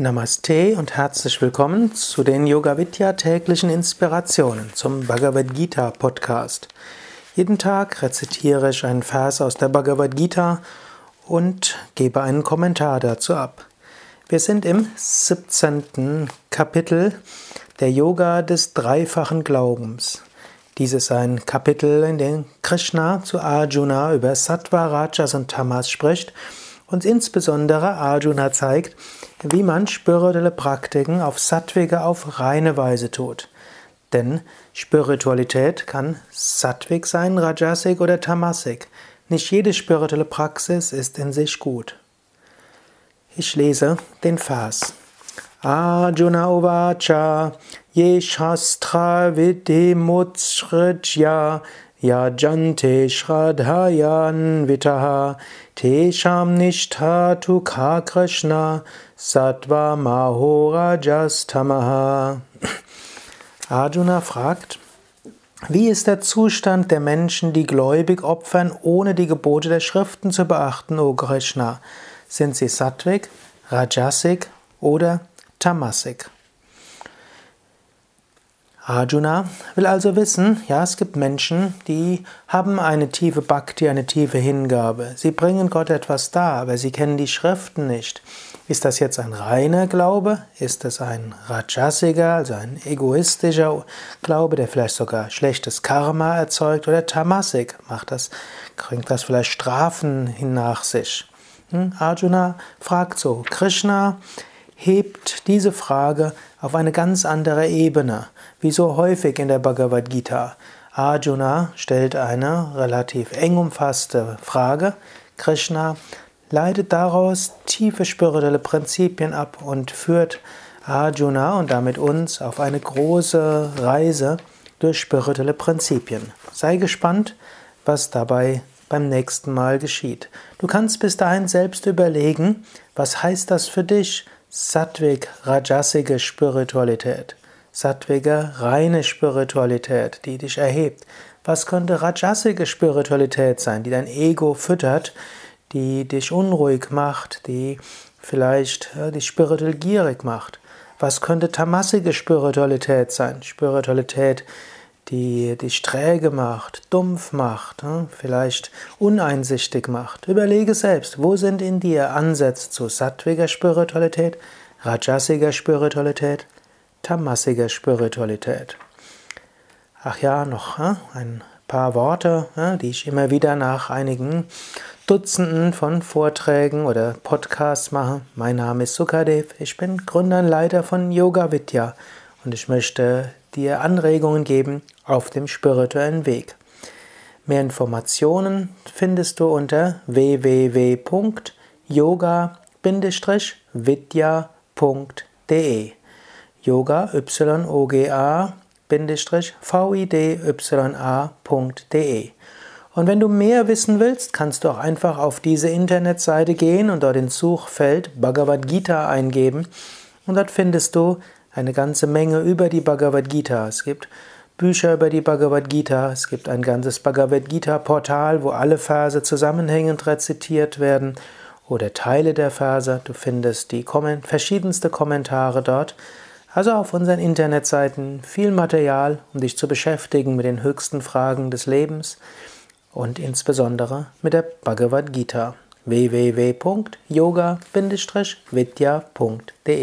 Namaste und herzlich willkommen zu den Yoga Vidya täglichen Inspirationen zum Bhagavad Gita Podcast. Jeden Tag rezitiere ich einen Vers aus der Bhagavad Gita und gebe einen Kommentar dazu ab. Wir sind im 17. Kapitel der Yoga des dreifachen Glaubens. Dies ist ein Kapitel, in dem Krishna zu Arjuna über Sattva, Rajas und Tamas spricht und insbesondere Arjuna zeigt, wie man spirituelle Praktiken auf sattwige, auf reine Weise tut. Denn Spiritualität kann sattwig sein, rajasik oder tamasik. Nicht jede spirituelle Praxis ist in sich gut. Ich lese den Vers. Arjuna Uvacha Ye Shastra Videmutsrajya Yajante Shradhayan Vitaha Tesham Nishtha Ka Krishna Sattva Mahorajastamaha. Arjuna fragt, wie ist der Zustand der Menschen, die gläubig opfern, ohne die Gebote der Schriften zu beachten, O Krishna? Sind sie Sattvik, Rajasik oder Tamasik? Arjuna will also wissen, ja, es gibt Menschen, die haben eine tiefe Bhakti, eine tiefe Hingabe. Sie bringen Gott etwas dar, aber sie kennen die Schriften nicht. Ist das jetzt ein reiner Glaube? Ist es ein Rajasiger, also ein egoistischer Glaube, der vielleicht sogar schlechtes Karma erzeugt? Oder Tamasik macht das, bringt das vielleicht Strafen hin nach sich? Hm? Arjuna fragt so, Krishna hebt diese Frage auf eine ganz andere Ebene, wie so häufig in der Bhagavad Gita. Arjuna stellt eine relativ eng umfasste Frage. Krishna leitet daraus tiefe spirituelle Prinzipien ab und führt Arjuna und damit uns auf eine große Reise durch spirituelle Prinzipien. Sei gespannt, was dabei beim nächsten Mal geschieht. Du kannst bis dahin selbst überlegen, was heißt das für dich, Sattvik, rajasige Spiritualität. Sattvige, reine Spiritualität, die dich erhebt. Was könnte rajasige Spiritualität sein, die dein Ego füttert, die dich unruhig macht, die vielleicht ja, dich spirituell gierig macht? Was könnte tamasige Spiritualität sein? Spiritualität, die dich träge macht, dumpf macht, hm, vielleicht uneinsichtig macht. Überlege selbst, wo sind in dir Ansätze zu sattwiger Spiritualität, rajasiger Spiritualität, tamasiger Spiritualität. Ach ja, noch hm, ein paar Worte, hm, die ich immer wieder nach einigen Dutzenden von Vorträgen oder Podcasts mache. Mein Name ist Sukadev, ich bin Gründer und Leiter von Yoga Vidya und ich möchte dir Anregungen geben auf dem spirituellen Weg. Mehr Informationen findest du unter www.yoga-vidya.de Yoga y o g a v i d y a.de und wenn du mehr wissen willst, kannst du auch einfach auf diese Internetseite gehen und dort ins Suchfeld Bhagavad Gita eingeben. Und dort findest du eine ganze Menge über die Bhagavad Gita. Es gibt Bücher über die Bhagavad Gita, es gibt ein ganzes Bhagavad Gita Portal, wo alle Verse zusammenhängend rezitiert werden oder Teile der Verse. Du findest die verschiedenste Kommentare dort. Also auf unseren Internetseiten viel Material, um dich zu beschäftigen mit den höchsten Fragen des Lebens und insbesondere mit der Bhagavad Gita. www.yoga-vidya.de